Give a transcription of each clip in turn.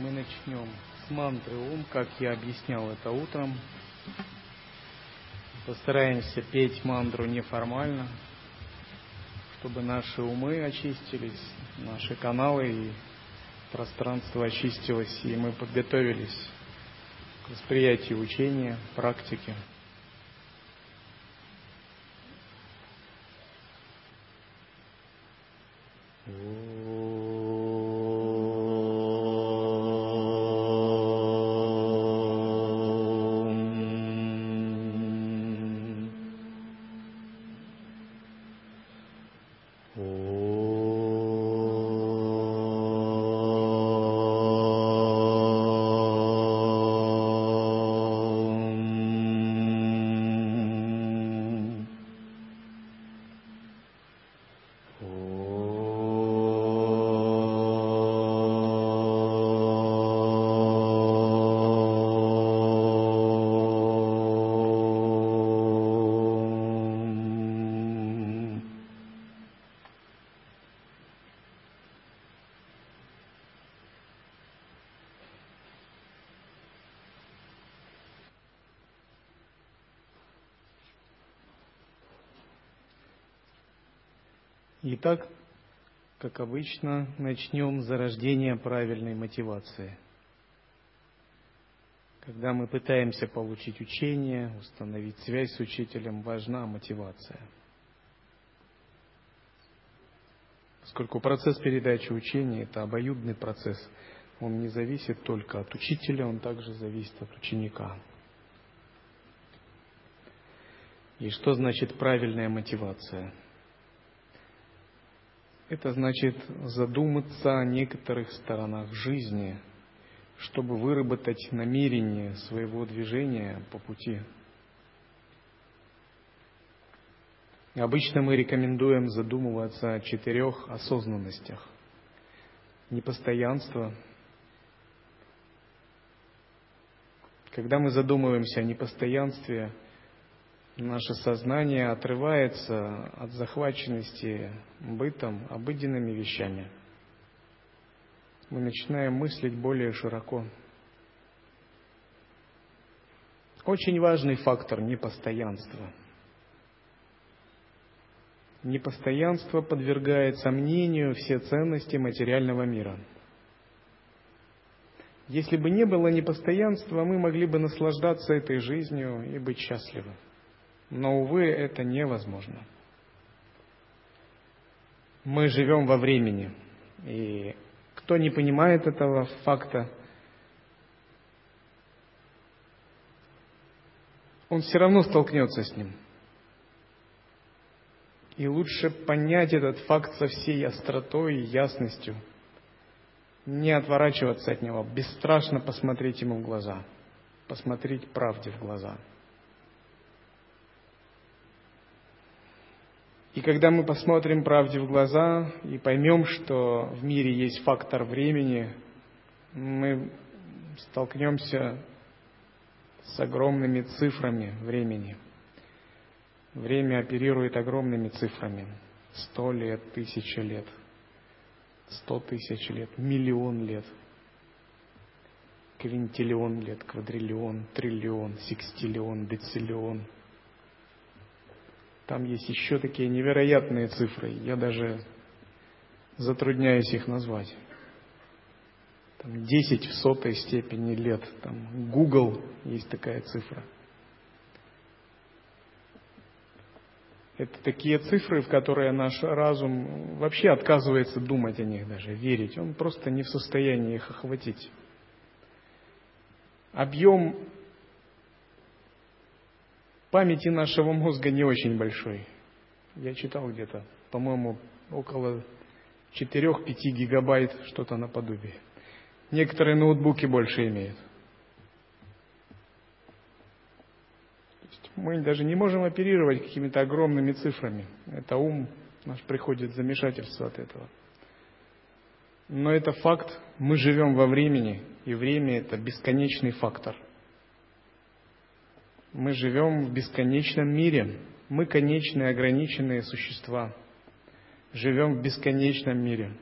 Мы начнем с мантры Ом, как я объяснял это утром. Постараемся петь мантру неформально, чтобы наши умы очистились, наши каналы и пространство очистилось, и мы подготовились к восприятию учения, практики. Итак, как обычно, начнем с зарождения правильной мотивации. Когда мы пытаемся получить учение, установить связь с учителем, важна мотивация. Поскольку процесс передачи учения – это обоюдный процесс, он не зависит только от учителя, он также зависит от ученика. И что значит правильная мотивация – это значит задуматься о некоторых сторонах жизни, чтобы выработать намерение своего движения по пути. Обычно мы рекомендуем задумываться о четырех осознанностях. Непостоянство. Когда мы задумываемся о непостоянстве – наше сознание отрывается от захваченности бытом, обыденными вещами. Мы начинаем мыслить более широко. Очень важный фактор непостоянства. Непостоянство подвергает сомнению все ценности материального мира. Если бы не было непостоянства, мы могли бы наслаждаться этой жизнью и быть счастливы. Но, увы, это невозможно. Мы живем во времени, и кто не понимает этого факта, он все равно столкнется с ним. И лучше понять этот факт со всей остротой и ясностью, не отворачиваться от него, бесстрашно посмотреть ему в глаза, посмотреть правде в глаза – И когда мы посмотрим правде в глаза и поймем, что в мире есть фактор времени, мы столкнемся с огромными цифрами времени. Время оперирует огромными цифрами. Сто лет, тысяча лет, сто тысяч лет, миллион лет, квинтиллион лет, квадриллион, триллион, секстиллион, дециллион – там есть еще такие невероятные цифры. Я даже затрудняюсь их назвать. Там 10 в сотой степени лет. Там Google есть такая цифра. Это такие цифры, в которые наш разум вообще отказывается думать о них даже, верить. Он просто не в состоянии их охватить. Объем памяти нашего мозга не очень большой. Я читал где-то, по-моему, около 4-5 гигабайт, что-то наподобие. Некоторые ноутбуки больше имеют. Мы даже не можем оперировать какими-то огромными цифрами. Это ум наш приходит в замешательство от этого. Но это факт, мы живем во времени, и время это бесконечный фактор – мы живем в бесконечном мире. Мы конечные, ограниченные существа. Живем в бесконечном мире.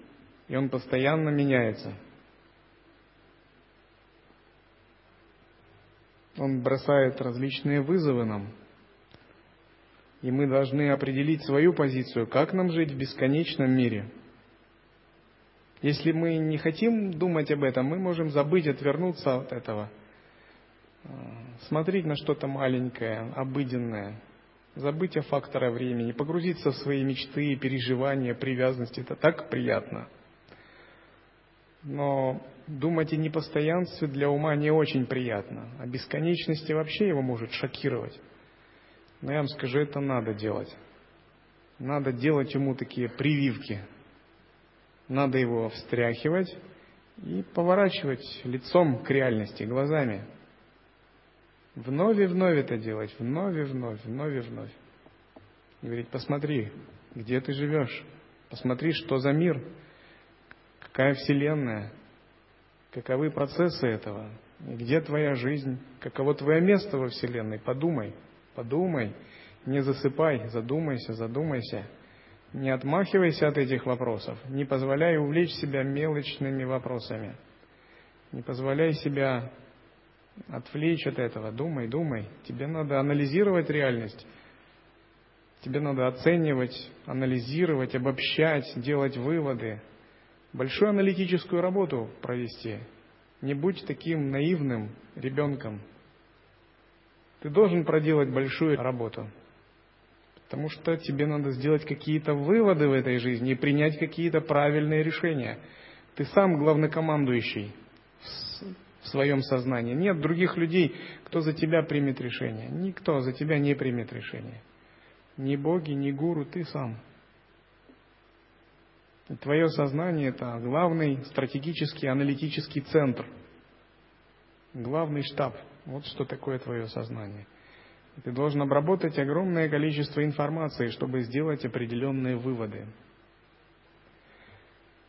И он постоянно меняется. Он бросает различные вызовы нам. И мы должны определить свою позицию, как нам жить в бесконечном мире. Если мы не хотим думать об этом, мы можем забыть, отвернуться от этого – смотреть на что-то маленькое, обыденное, забыть о факторе времени, погрузиться в свои мечты, переживания, привязанности. Это так приятно. Но думать о непостоянстве для ума не очень приятно. О бесконечности вообще его может шокировать. Но я вам скажу, это надо делать. Надо делать ему такие прививки. Надо его встряхивать и поворачивать лицом к реальности, глазами. Вновь и вновь это делать, вновь и вновь, вновь и вновь. Говорить, посмотри, где ты живешь, посмотри, что за мир, какая вселенная, каковы процессы этого, где твоя жизнь, каково твое место во вселенной, подумай – Подумай, не засыпай, задумайся, задумайся. Не отмахивайся от этих вопросов, не позволяй увлечь себя мелочными вопросами. Не позволяй себя отвлечь от этого. Думай, думай. Тебе надо анализировать реальность. Тебе надо оценивать, анализировать, обобщать, делать выводы. Большую аналитическую работу провести. Не будь таким наивным ребенком, ты должен проделать большую работу. Потому что тебе надо сделать какие-то выводы в этой жизни и принять какие-то правильные решения. Ты сам главнокомандующий в своем сознании. Нет других людей, кто за тебя примет решение. Никто за тебя не примет решение. Ни боги, ни гуру, ты сам. И твое сознание – это главный стратегический аналитический центр, главный штаб – вот что такое твое сознание. ты должен обработать огромное количество информации, чтобы сделать определенные выводы.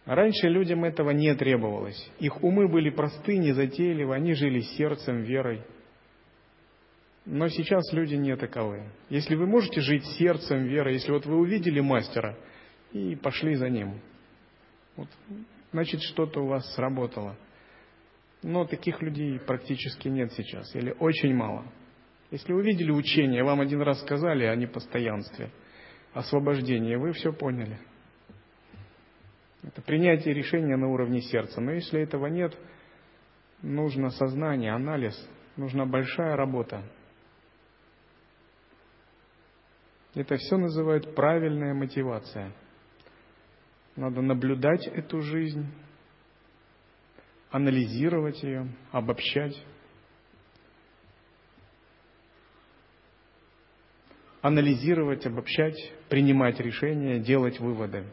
Раньше людям этого не требовалось. Их умы были просты, незатейливы, они жили сердцем, верой. Но сейчас люди не таковы. Если вы можете жить сердцем, верой, если вот вы увидели мастера и пошли за ним, вот, значит что-то у вас сработало – но таких людей практически нет сейчас, или очень мало. Если вы видели учение, вам один раз сказали о непостоянстве, освобождении, вы все поняли. Это принятие решения на уровне сердца. Но если этого нет, нужно сознание, анализ, нужна большая работа. Это все называют правильная мотивация. Надо наблюдать эту жизнь, анализировать ее, обобщать. Анализировать, обобщать, принимать решения, делать выводы.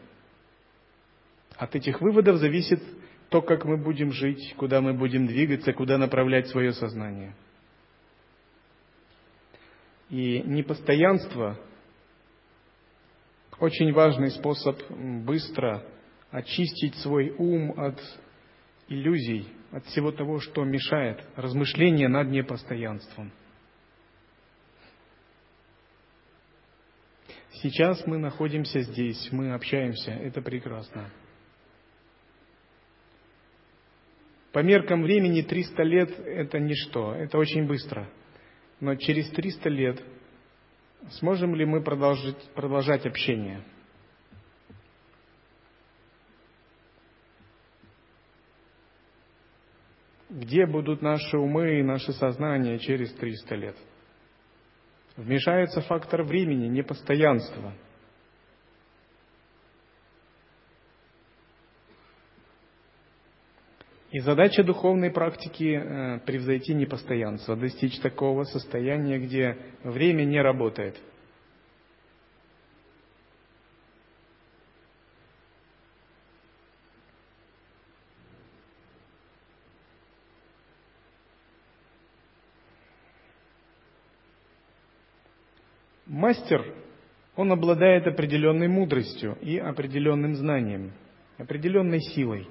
От этих выводов зависит то, как мы будем жить, куда мы будем двигаться, куда направлять свое сознание. И непостоянство – очень важный способ быстро очистить свой ум от иллюзий, от всего того, что мешает размышление над непостоянством. Сейчас мы находимся здесь, мы общаемся, это прекрасно. По меркам времени 300 лет – это ничто, это очень быстро. Но через 300 лет сможем ли мы продолжить, продолжать общение – где будут наши умы и наше сознание через 300 лет. Вмешается фактор времени, непостоянства. И задача духовной практики э, превзойти непостоянство, достичь такого состояния, где время не работает – Мастер, он обладает определенной мудростью и определенным знанием, определенной силой.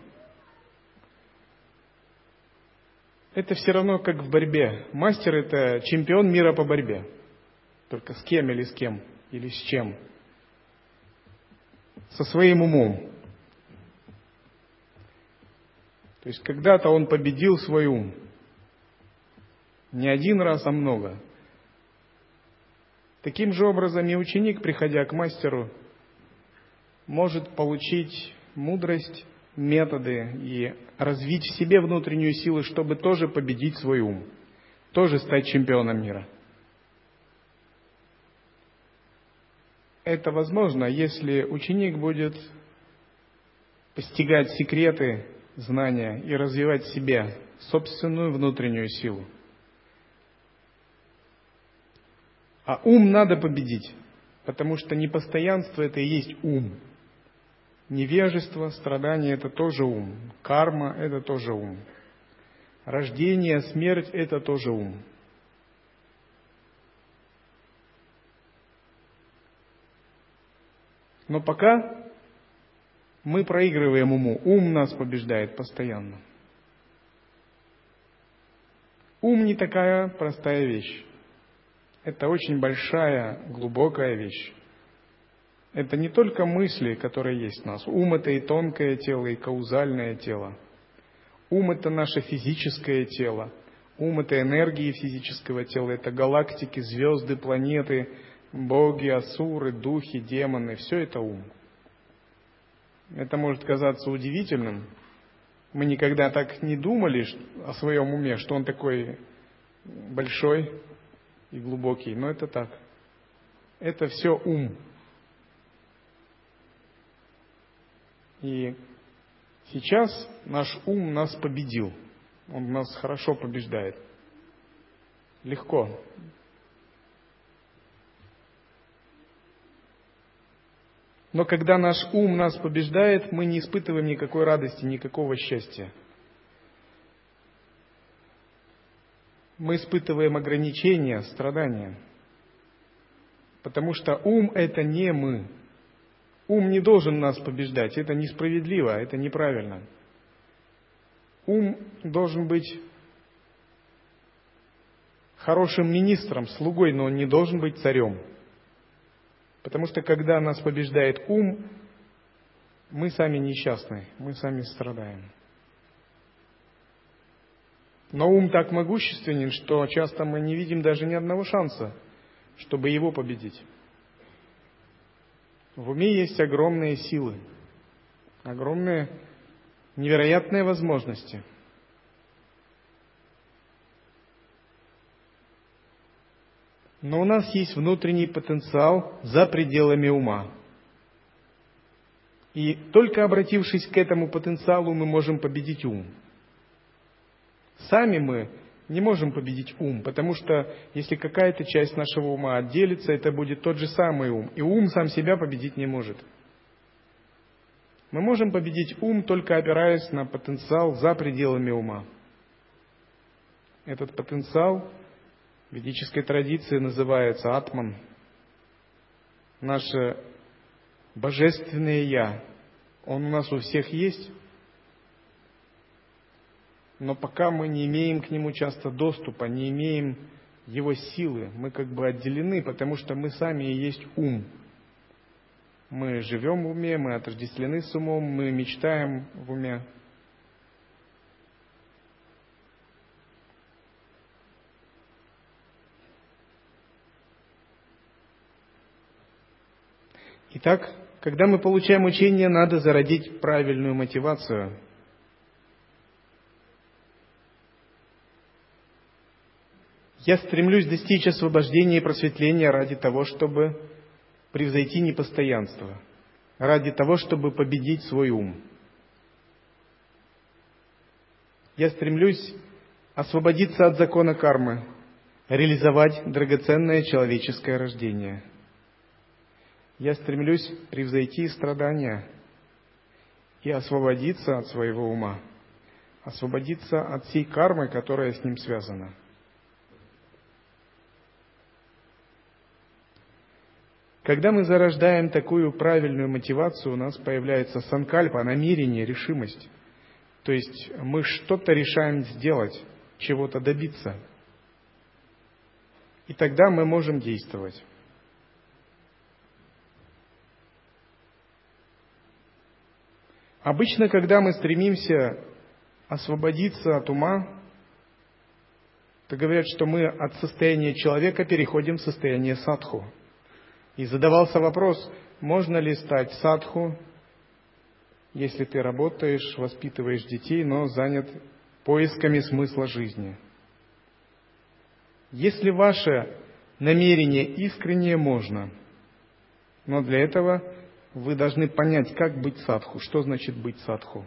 Это все равно как в борьбе. Мастер – это чемпион мира по борьбе. Только с кем или с кем, или с чем. Со своим умом. То есть когда-то он победил свой ум. Не один раз, а много. Таким же образом и ученик, приходя к мастеру, может получить мудрость, методы и развить в себе внутреннюю силу, чтобы тоже победить свой ум, тоже стать чемпионом мира. Это возможно, если ученик будет постигать секреты знания и развивать в себе собственную внутреннюю силу. А ум надо победить, потому что непостоянство – это и есть ум. Невежество, страдание – это тоже ум. Карма – это тоже ум. Рождение, смерть – это тоже ум. Но пока мы проигрываем уму. Ум нас побеждает постоянно. Ум не такая простая вещь. Это очень большая, глубокая вещь. Это не только мысли, которые есть в нас. Ум – это и тонкое тело, и каузальное тело. Ум – это наше физическое тело. Ум – это энергии физического тела, это галактики, звезды, планеты, боги, асуры, духи, демоны. Все это ум. Это может казаться удивительным. Мы никогда так не думали о своем уме, что он такой большой и глубокий, но это так. Это все ум. И сейчас наш ум нас победил. Он нас хорошо побеждает. Легко. Но когда наш ум нас побеждает, мы не испытываем никакой радости, никакого счастья. Мы испытываем ограничения, страдания. Потому что ум – это не мы. Ум не должен нас побеждать. Это несправедливо, это неправильно. Ум должен быть хорошим министром, слугой, но он не должен быть царем. Потому что когда нас побеждает ум, мы сами несчастны, мы сами страдаем. Но ум так могущественен, что часто мы не видим даже ни одного шанса, чтобы его победить. В уме есть огромные силы, огромные невероятные возможности – Но у нас есть внутренний потенциал за пределами ума. И только обратившись к этому потенциалу, мы можем победить ум. Сами мы не можем победить ум, потому что если какая-то часть нашего ума отделится, это будет тот же самый ум. И ум сам себя победить не может. Мы можем победить ум, только опираясь на потенциал за пределами ума. Этот потенциал в ведической традиции называется атман. Наше божественное Я. Он у нас у всех есть, но пока мы не имеем к нему часто доступа, не имеем его силы, мы как бы отделены, потому что мы сами и есть ум. Мы живем в уме, мы отождествлены с умом, мы мечтаем в уме. Итак, когда мы получаем учение, надо зародить правильную мотивацию. Я стремлюсь достичь освобождения и просветления ради того, чтобы превзойти непостоянство, ради того, чтобы победить свой ум. Я стремлюсь освободиться от закона кармы, реализовать драгоценное человеческое рождение – я стремлюсь превзойти страдания и освободиться от своего ума, освободиться от всей кармы, которая с ним связана. Когда мы зарождаем такую правильную мотивацию, у нас появляется санкальпа, намерение, решимость. То есть мы что-то решаем сделать, чего-то добиться. И тогда мы можем действовать. Обычно, когда мы стремимся освободиться от ума, то говорят, что мы от состояния человека переходим в состояние садху. И задавался вопрос, можно ли стать садху, если ты работаешь, воспитываешь детей, но занят поисками смысла жизни. Если ваше намерение искреннее, можно. Но для этого вы должны понять, как быть садху, что значит быть садху.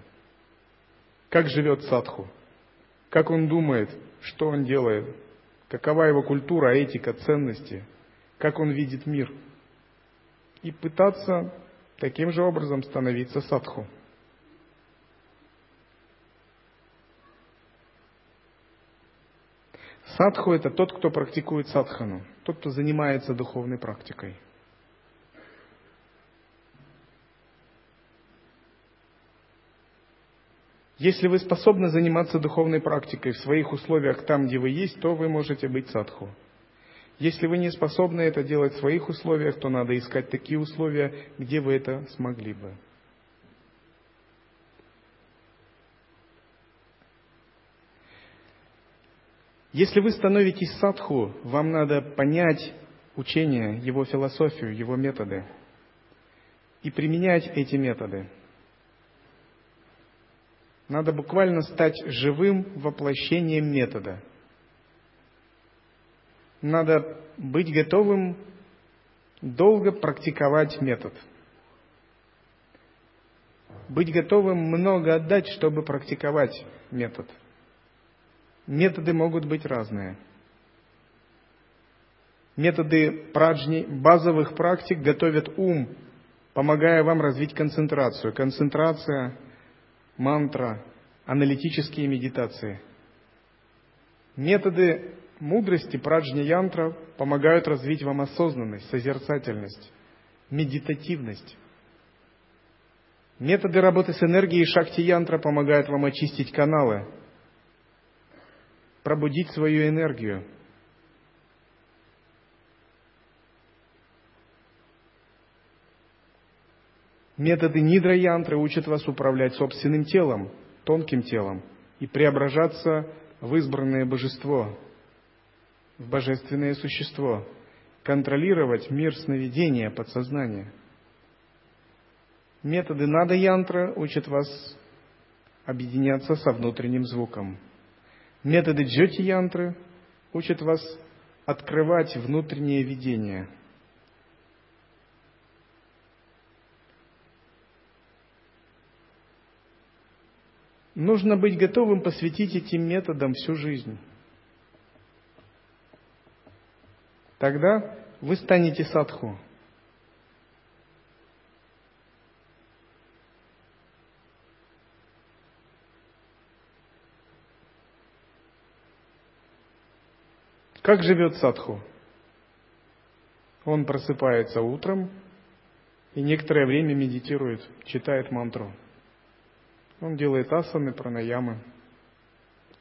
Как живет садху, как он думает, что он делает, какова его культура, этика, ценности, как он видит мир. И пытаться таким же образом становиться садху. Садху – это тот, кто практикует садхану, тот, кто занимается духовной практикой. Если вы способны заниматься духовной практикой в своих условиях там, где вы есть, то вы можете быть садху. Если вы не способны это делать в своих условиях, то надо искать такие условия, где вы это смогли бы. Если вы становитесь садху, вам надо понять учение, его философию, его методы и применять эти методы. Надо буквально стать живым воплощением метода. Надо быть готовым долго практиковать метод. Быть готовым много отдать, чтобы практиковать метод – Методы могут быть разные. Методы праджни, базовых практик готовят ум, помогая вам развить концентрацию. Концентрация, мантра, аналитические медитации. Методы мудрости праджни янтра помогают развить вам осознанность, созерцательность, медитативность. Методы работы с энергией шакти янтра помогают вам очистить каналы, пробудить свою энергию. Методы нидра-янтры учат вас управлять собственным телом, тонким телом, и преображаться в избранное божество, в божественное существо, контролировать мир сновидения, подсознания. Методы нада-янтра учат вас объединяться со внутренним звуком – Методы джоти-янтры учат вас открывать внутреннее видение. Нужно быть готовым посвятить этим методам всю жизнь. Тогда вы станете садху. Как живет садху? Он просыпается утром и некоторое время медитирует, читает мантру. Он делает асаны, пранаямы.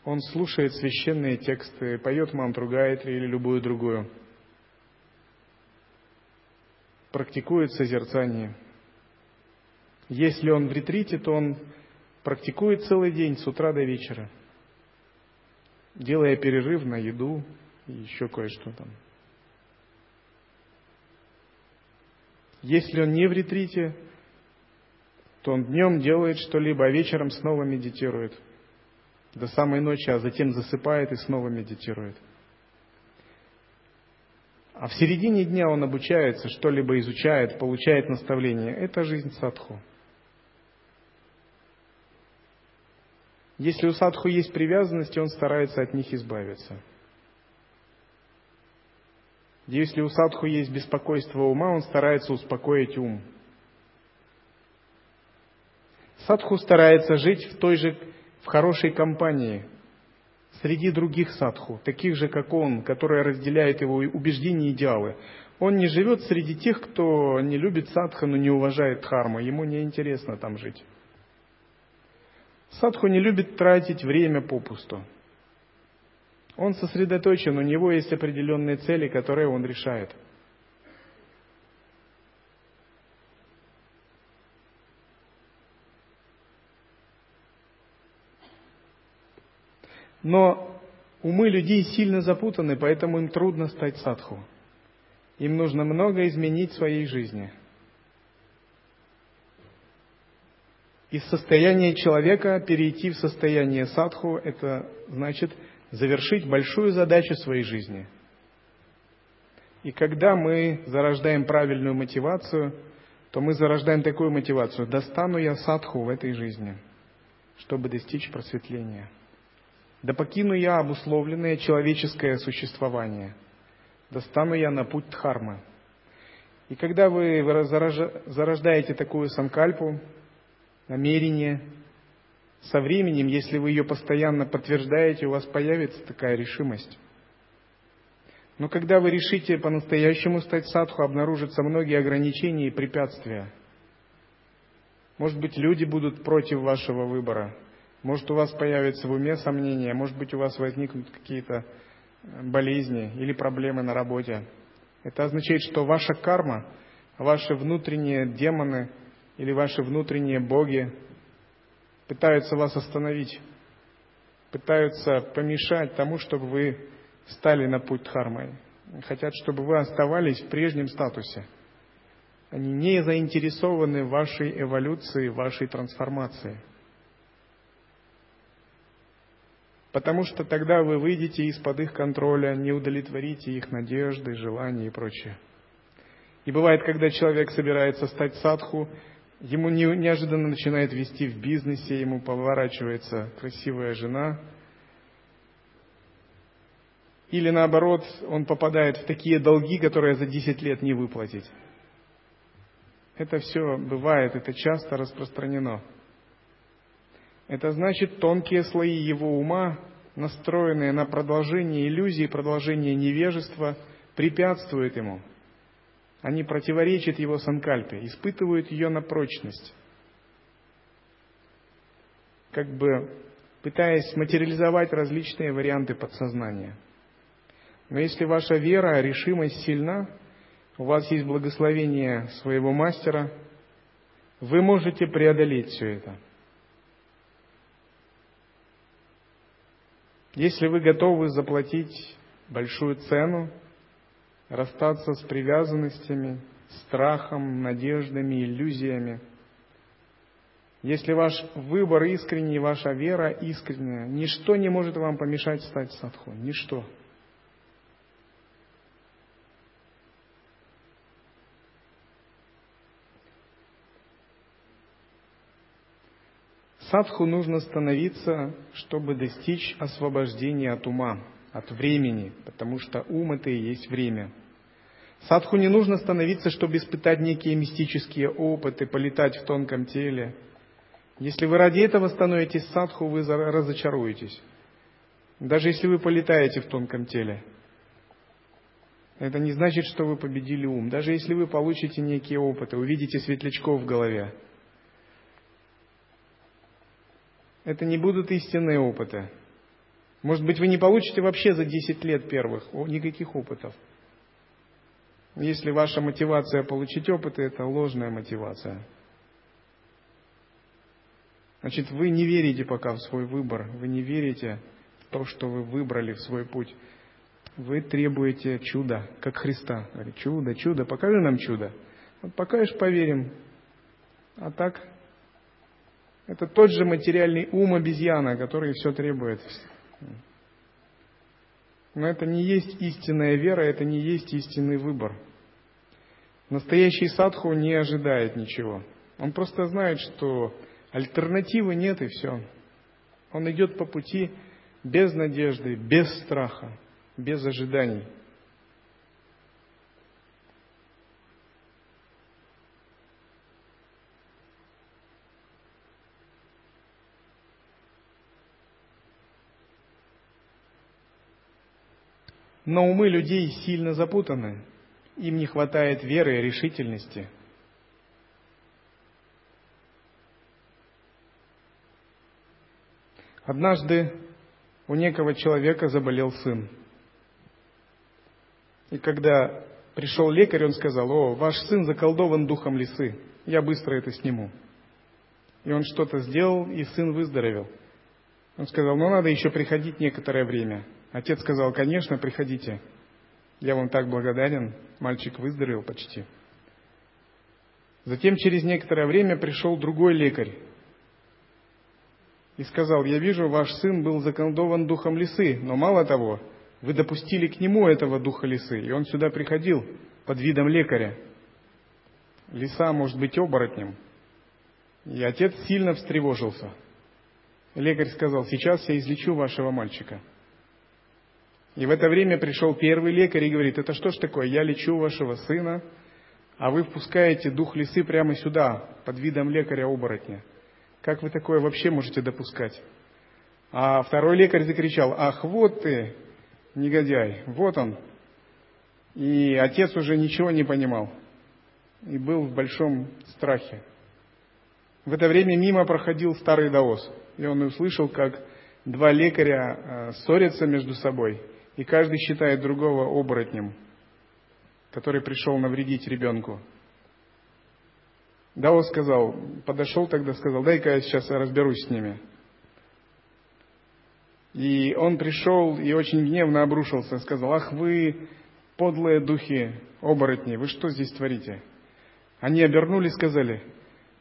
Он слушает священные тексты, поет мантру Гайтри или любую другую. Практикует созерцание. Если он в ретрите, то он практикует целый день с утра до вечера, делая перерыв на еду, и еще кое-что там. Если он не в ретрите, то он днем делает что-либо, а вечером снова медитирует до самой ночи, а затем засыпает и снова медитирует. А в середине дня он обучается, что-либо изучает, получает наставление. Это жизнь садху. Если у садху есть привязанности, он старается от них избавиться – если у садху есть беспокойство ума, он старается успокоить ум. Садху старается жить в той же, в хорошей компании, среди других садху, таких же, как он, которые разделяют его убеждения и идеалы. Он не живет среди тех, кто не любит садхану, не уважает дхарму, ему не интересно там жить. Садху не любит тратить время попусту. Он сосредоточен, у него есть определенные цели, которые он решает. Но Умы людей сильно запутаны, поэтому им трудно стать садху. Им нужно много изменить в своей жизни. Из состояния человека перейти в состояние садху – это значит завершить большую задачу своей жизни. И когда мы зарождаем правильную мотивацию, то мы зарождаем такую мотивацию – достану я садху в этой жизни, чтобы достичь просветления – да покину я обусловленное человеческое существование, да стану я на путь Дхармы. И когда вы зарождаете такую санкальпу, намерение, со временем, если вы ее постоянно подтверждаете, у вас появится такая решимость. Но когда вы решите по-настоящему стать садху, обнаружатся многие ограничения и препятствия. Может быть, люди будут против вашего выбора – может, у вас появится в уме сомнения, может быть, у вас возникнут какие-то э, болезни или проблемы на работе. Это означает, что ваша карма, ваши внутренние демоны или ваши внутренние боги пытаются вас остановить, пытаются помешать тому, чтобы вы стали на путь Дхармы. Хотят, чтобы вы оставались в прежнем статусе. Они не заинтересованы в вашей эволюции, в вашей трансформации – потому что тогда вы выйдете из-под их контроля, не удовлетворите их надежды, желания и прочее. И бывает, когда человек собирается стать садху, ему неожиданно начинает вести в бизнесе, ему поворачивается красивая жена, или наоборот, он попадает в такие долги, которые за 10 лет не выплатить. Это все бывает, это часто распространено. Это значит, тонкие слои его ума, настроенные на продолжение иллюзий, продолжение невежества, препятствуют ему. Они противоречат его санкальпе, испытывают ее на прочность. Как бы пытаясь материализовать различные варианты подсознания. Но если ваша вера, решимость сильна, у вас есть благословение своего мастера, вы можете преодолеть все это – Если вы готовы заплатить большую цену, расстаться с привязанностями, страхом, надеждами, иллюзиями, если ваш выбор искренний, ваша вера искренняя, ничто не может вам помешать стать садху, ничто. Садху нужно становиться, чтобы достичь освобождения от ума, от времени, потому что ум это и есть время. Садху не нужно становиться, чтобы испытать некие мистические опыты, полетать в тонком теле. Если вы ради этого становитесь садху, вы разочаруетесь. Даже если вы полетаете в тонком теле. Это не значит, что вы победили ум. Даже если вы получите некие опыты, увидите светлячков в голове – это не будут истинные опыты. Может быть, вы не получите вообще за 10 лет первых никаких опытов. Если ваша мотивация получить опыты, это ложная мотивация. Значит, вы не верите пока в свой выбор, вы не верите в то, что вы выбрали в свой путь. Вы требуете чуда, как Христа. Говорит, чудо, чудо, покажи нам чудо. Вот покажешь, поверим. А так это тот же материальный ум обезьяна, который все требует. Но это не есть истинная вера, это не есть истинный выбор. Настоящий садху не ожидает ничего. Он просто знает, что альтернативы нет и все. Он идет по пути без надежды, без страха, без ожиданий. Но умы людей сильно запутаны. Им не хватает веры и решительности. Однажды у некого человека заболел сын. И когда пришел лекарь, он сказал, о, ваш сын заколдован духом лисы, я быстро это сниму. И он что-то сделал, и сын выздоровел. Он сказал, ну надо еще приходить некоторое время – Отец сказал, конечно, приходите. Я вам так благодарен. Мальчик выздоровел почти. Затем через некоторое время пришел другой лекарь и сказал, я вижу, ваш сын был заколдован духом лисы, но мало того, вы допустили к нему этого духа лисы, и он сюда приходил под видом лекаря. Лиса может быть оборотнем. И отец сильно встревожился. Лекарь сказал, сейчас я излечу вашего мальчика. И в это время пришел первый лекарь и говорит, это что ж такое, я лечу вашего сына, а вы впускаете дух лисы прямо сюда, под видом лекаря-оборотня. Как вы такое вообще можете допускать? А второй лекарь закричал, ах, вот ты, негодяй, вот он. И отец уже ничего не понимал и был в большом страхе. В это время мимо проходил старый даос, и он услышал, как два лекаря э, ссорятся между собой, и каждый считает другого оборотнем, который пришел навредить ребенку. Даос сказал, подошел тогда, сказал, дай-ка я сейчас разберусь с ними. И он пришел и очень гневно обрушился, сказал, ах вы, подлые духи, оборотни, вы что здесь творите? Они обернулись и сказали,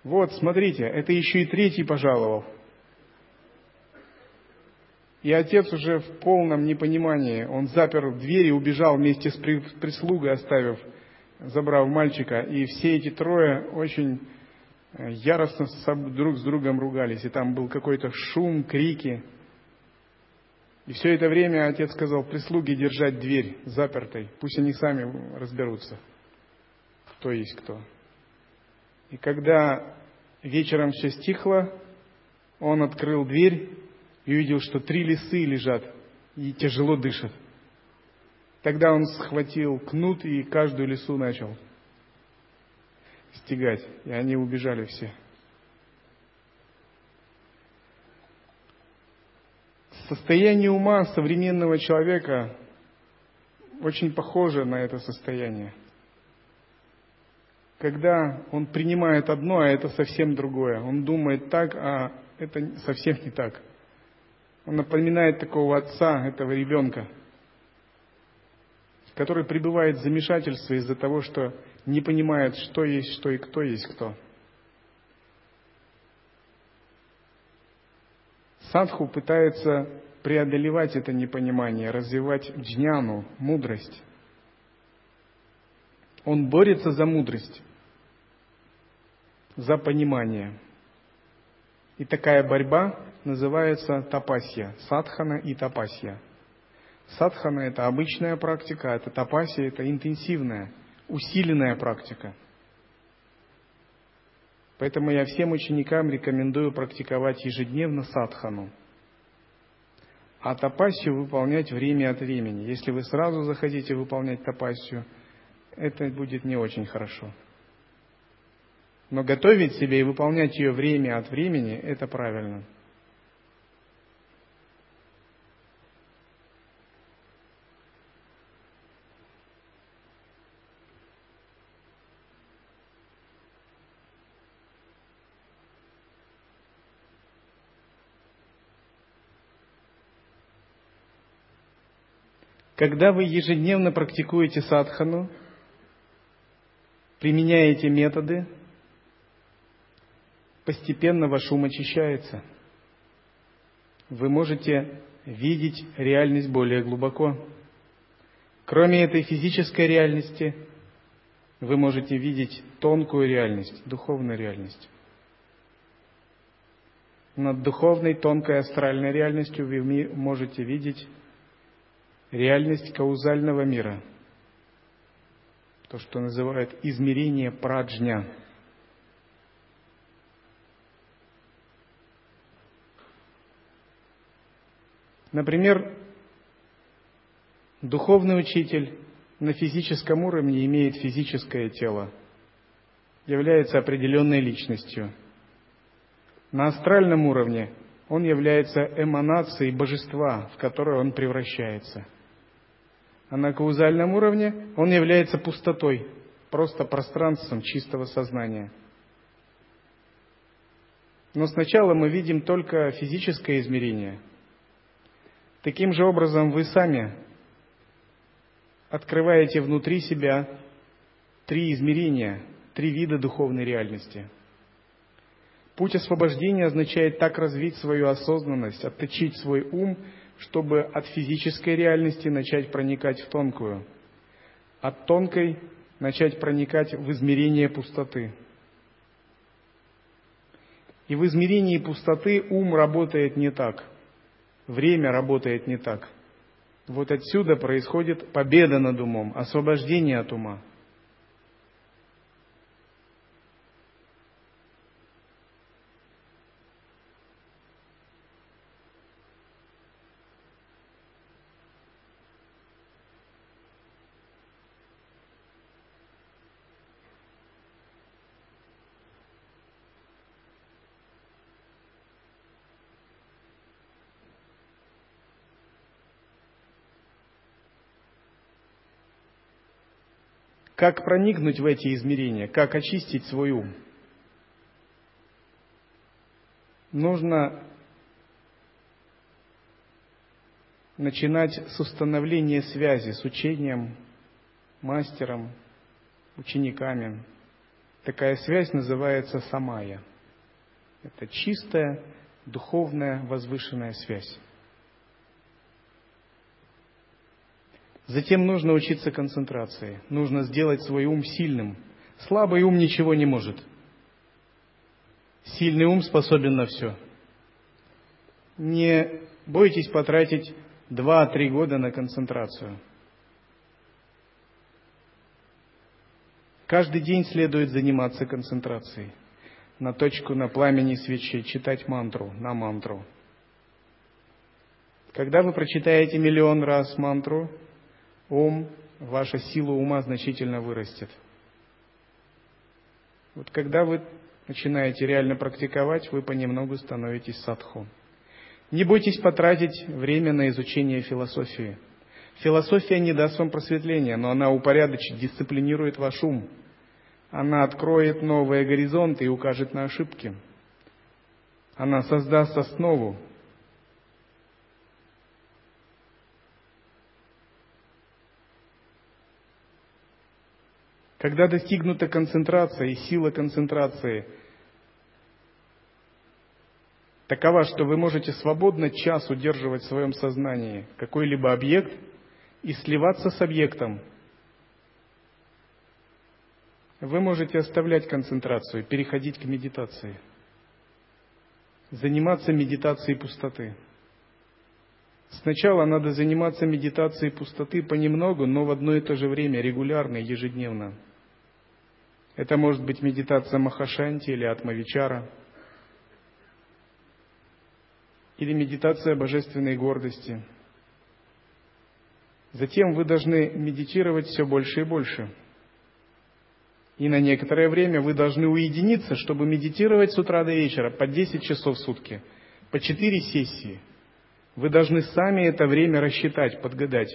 вот, смотрите, это еще и третий пожаловал. И отец уже в полном непонимании, он запер дверь и убежал вместе с прислугой, оставив, забрав мальчика. И все эти трое очень э, яростно друг с другом ругались. И там был какой-то шум, крики. И все это время отец сказал прислуге держать дверь запертой. Пусть они сами разберутся, кто есть кто. И когда вечером все стихло, он открыл дверь и увидел, что три лисы лежат и тяжело дышат. Тогда он схватил кнут и каждую лису начал стегать, и они убежали все. Состояние ума современного человека очень похоже на это состояние – когда он принимает одно, а это совсем другое. Он думает так, а это совсем не так. Он напоминает такого отца, этого ребенка, который пребывает в замешательстве из-за того, что не понимает, что есть что и кто есть кто. Садху пытается преодолевать это непонимание, развивать джняну, мудрость. Он борется за мудрость за понимание. И такая борьба называется тапасия, садхана и тапасия. Садхана – это обычная практика, а это тапасия – это интенсивная, усиленная практика. Поэтому я всем ученикам рекомендую практиковать ежедневно садхану. А тапасию выполнять время от времени. Если вы сразу захотите выполнять тапасию, это будет не очень хорошо. Но готовить себе и выполнять ее время от времени – это правильно. Когда вы ежедневно практикуете садхану, применяете методы, постепенно ваш ум очищается. Вы можете видеть реальность более глубоко. Кроме этой физической реальности, вы можете видеть тонкую реальность, духовную реальность. Над духовной, тонкой астральной реальностью вы можете видеть реальность каузального мира, то, что называют измерение праджня – Например, духовный учитель на физическом уровне имеет физическое тело, является определенной личностью. На астральном уровне он является эманацией божества, в которое он превращается. А на каузальном уровне он является пустотой, просто пространством чистого сознания. Но сначала мы видим только физическое измерение – Таким же образом вы сами открываете внутри себя три измерения, три вида духовной реальности. Путь освобождения означает так развить свою осознанность, отточить свой ум, чтобы от физической реальности начать проникать в тонкую, от тонкой начать проникать в измерение пустоты. И в измерении пустоты ум работает не так, время работает не так. Вот отсюда происходит победа над умом, освобождение от ума – Как проникнуть в эти измерения? Как очистить свой ум? Нужно начинать с установления связи с учением, мастером, учениками. Такая связь называется самая. Это чистая, духовная, возвышенная связь. Затем нужно учиться концентрации. Нужно сделать свой ум сильным. Слабый ум ничего не может. Сильный ум способен на все. Не бойтесь потратить 2-3 года на концентрацию. Каждый день следует заниматься концентрацией. На точку, на пламени свечи, читать мантру, на мантру. Когда вы прочитаете миллион раз мантру, ум, ваша сила ума значительно вырастет. Вот когда вы начинаете реально практиковать, вы понемногу становитесь садху. Не бойтесь потратить время на изучение философии. Философия не даст вам просветления, но она упорядочит, дисциплинирует ваш ум. Она откроет новые горизонты и укажет на ошибки. Она создаст основу, Когда достигнута концентрация и сила концентрации такова, что вы можете свободно час удерживать в своем сознании какой-либо объект и сливаться с объектом, вы можете оставлять концентрацию, переходить к медитации, заниматься медитацией пустоты. Сначала надо заниматься медитацией пустоты понемногу, но в одно и то же время, регулярно, ежедневно. Это может быть медитация Махашанти или Атмавичара, или медитация божественной гордости. Затем вы должны медитировать все больше и больше. И на некоторое время вы должны уединиться, чтобы медитировать с утра до вечера по 10 часов в сутки, по 4 сессии. Вы должны сами это время рассчитать, подгадать.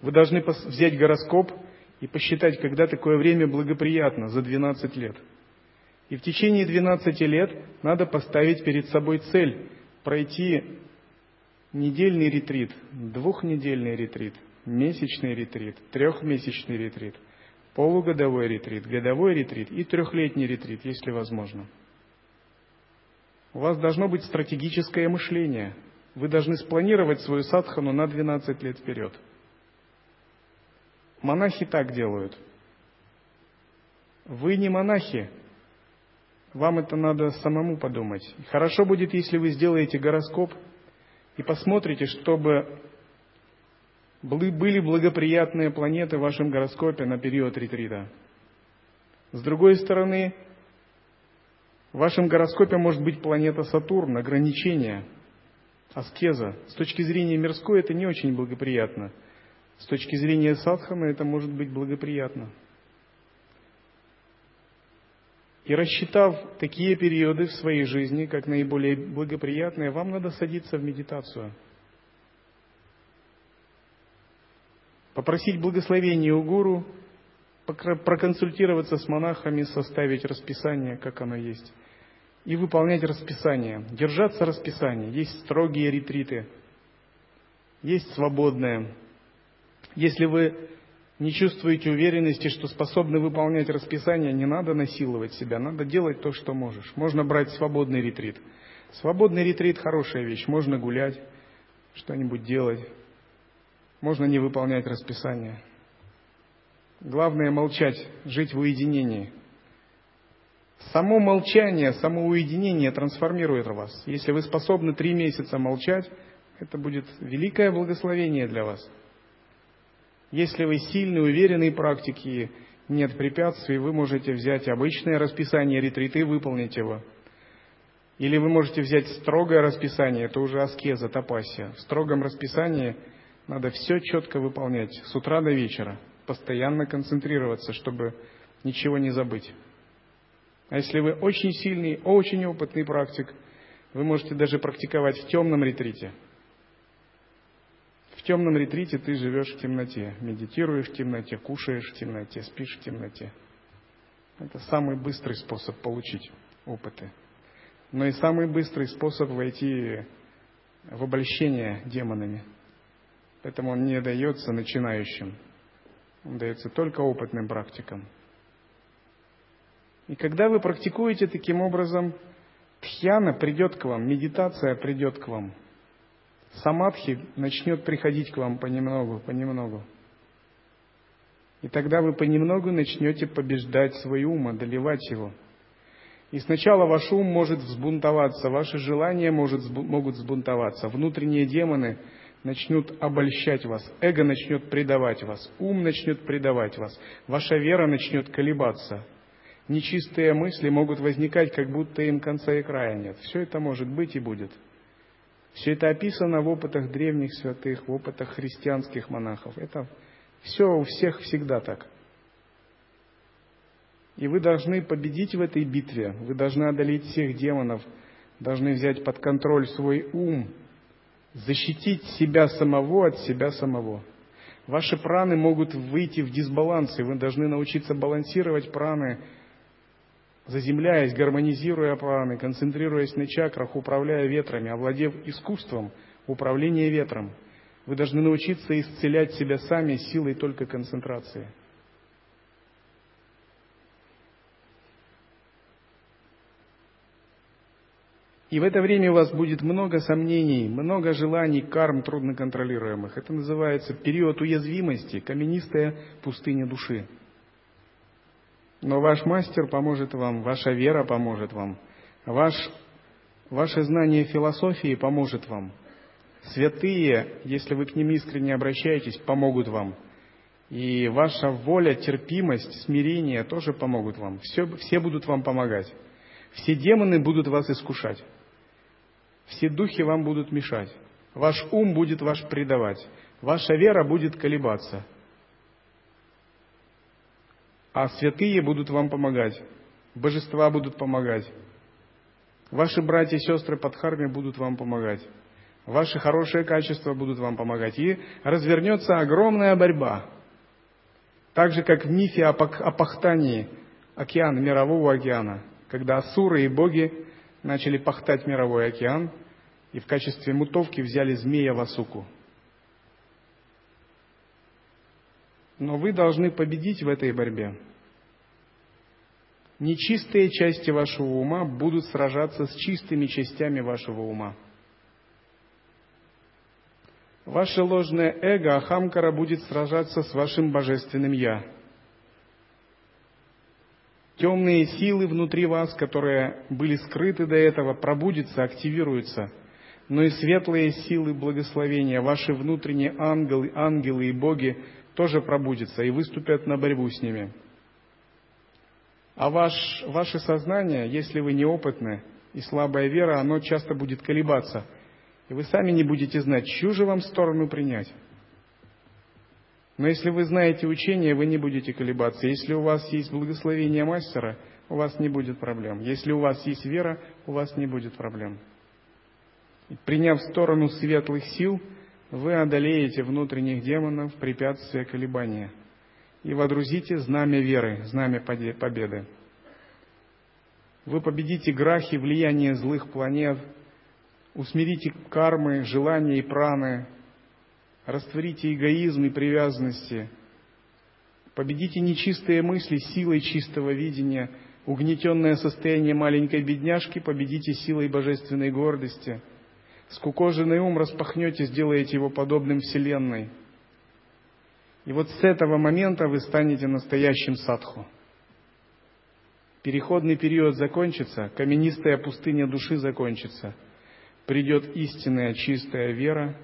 Вы должны взять гороскоп и посчитать, когда такое время благоприятно за 12 лет. И в течение 12 лет надо поставить перед собой цель пройти недельный ретрит, двухнедельный ретрит, месячный ретрит, трехмесячный ретрит, полугодовой ретрит, годовой ретрит и трехлетний ретрит, если возможно. У вас должно быть стратегическое мышление. Вы должны спланировать свою садхану на 12 лет вперед – Монахи так делают. Вы не монахи. Вам это надо самому подумать. Хорошо будет, если вы сделаете гороскоп и посмотрите, чтобы были благоприятные планеты в вашем гороскопе на период ретрита. С другой стороны, в вашем гороскопе может быть планета Сатурн, ограничения, аскеза. С точки зрения мирской это не очень благоприятно – с точки зрения садханы это может быть благоприятно. И рассчитав такие периоды в своей жизни, как наиболее благоприятные, вам надо садиться в медитацию. Попросить благословения у гуру, проконсультироваться с монахами, составить расписание, как оно есть, и выполнять расписание, держаться расписания. Есть строгие ретриты – есть свободное. Если вы не чувствуете уверенности, что способны выполнять расписание, не надо насиловать себя, надо делать то, что можешь. Можно брать свободный ретрит. Свободный ретрит – хорошая вещь. Можно гулять, что-нибудь делать. Можно не выполнять расписание. Главное – молчать, жить в уединении. Само молчание, само уединение трансформирует вас. Если вы способны три месяца молчать, это будет великое благословение для вас – если вы сильные, уверенные практики, нет препятствий, вы можете взять обычное расписание ретриты и выполнить его. Или вы можете взять строгое расписание, это уже аскеза, тапасия. В строгом расписании надо все четко выполнять, с утра до вечера, постоянно концентрироваться, чтобы ничего не забыть. А если вы очень сильный, очень опытный практик, вы можете даже практиковать в темном ретрите – в темном ретрите ты живешь в темноте, медитируешь в темноте, кушаешь в темноте, спишь в темноте. Это самый быстрый способ получить опыты. Но и самый быстрый способ войти в обольщение демонами. Поэтому он не дается начинающим. Он дается только опытным практикам. И когда вы практикуете таким образом, тхьяна придет к вам, медитация придет к вам – самадхи начнет приходить к вам понемногу, понемногу. И тогда вы понемногу начнете побеждать свой ум, одолевать его. И сначала ваш ум может взбунтоваться, ваши желания может, могут взбунтоваться, внутренние демоны начнут обольщать вас, эго начнет предавать вас, ум начнет предавать вас, ваша вера начнет колебаться. Нечистые мысли могут возникать, как будто им конца и края нет. Все это может быть и будет – все это описано в опытах древних святых, в опытах христианских монахов. Это все у всех всегда так. И вы должны победить в этой битве, вы должны одолеть всех демонов, должны взять под контроль свой ум, защитить себя самого от себя самого. Ваши праны могут выйти в дисбаланс, и вы должны научиться балансировать праны заземляясь, гармонизируя праны, концентрируясь на чакрах, управляя ветрами, овладев искусством управления ветром. Вы должны научиться исцелять себя сами силой только концентрации. И в это время у вас будет много сомнений, много желаний, карм трудноконтролируемых. Это называется период уязвимости, каменистая пустыня души. Но ваш мастер поможет вам, ваша вера поможет вам, ваш, ваше знание философии поможет вам. Святые, если вы к ним искренне обращаетесь, помогут вам. И ваша воля, терпимость, смирение тоже помогут вам. Все, все будут вам помогать. Все демоны будут вас искушать. Все духи вам будут мешать. Ваш ум будет ваш предавать. Ваша вера будет колебаться а святые будут вам помогать, божества будут помогать, ваши братья и сестры под харме будут вам помогать, ваши хорошие качества будут вам помогать, и развернется огромная борьба. Так же, как в мифе о пахтании океана, мирового океана, когда асуры и боги начали пахтать мировой океан, и в качестве мутовки взяли змея Васуку – но вы должны победить в этой борьбе. Нечистые части вашего ума будут сражаться с чистыми частями вашего ума. Ваше ложное эго Ахамкара будет сражаться с вашим божественным Я. Темные силы внутри вас, которые были скрыты до этого, пробудятся, активируются. Но и светлые силы благословения, ваши внутренние ангелы, ангелы и боги тоже пробудятся и выступят на борьбу с ними. А ваш, ваше сознание, если вы неопытны и слабая вера, оно часто будет колебаться. И вы сами не будете знать, чью же вам сторону принять. Но если вы знаете учение, вы не будете колебаться. Если у вас есть благословение мастера, у вас не будет проблем. Если у вас есть вера, у вас не будет проблем. И приняв сторону светлых сил, вы одолеете внутренних демонов, препятствия колебания, и водрузите знамя веры, знамя победы. Вы победите грахи, влияние злых планет, усмирите кармы, желания и праны, Растворите эгоизм и привязанности. Победите нечистые мысли силой чистого видения. Угнетенное состояние маленькой бедняжки победите силой божественной гордости. Скукоженный ум распахнете, сделаете его подобным Вселенной. И вот с этого момента вы станете настоящим садху. Переходный период закончится, каменистая пустыня души закончится. Придет истинная чистая вера,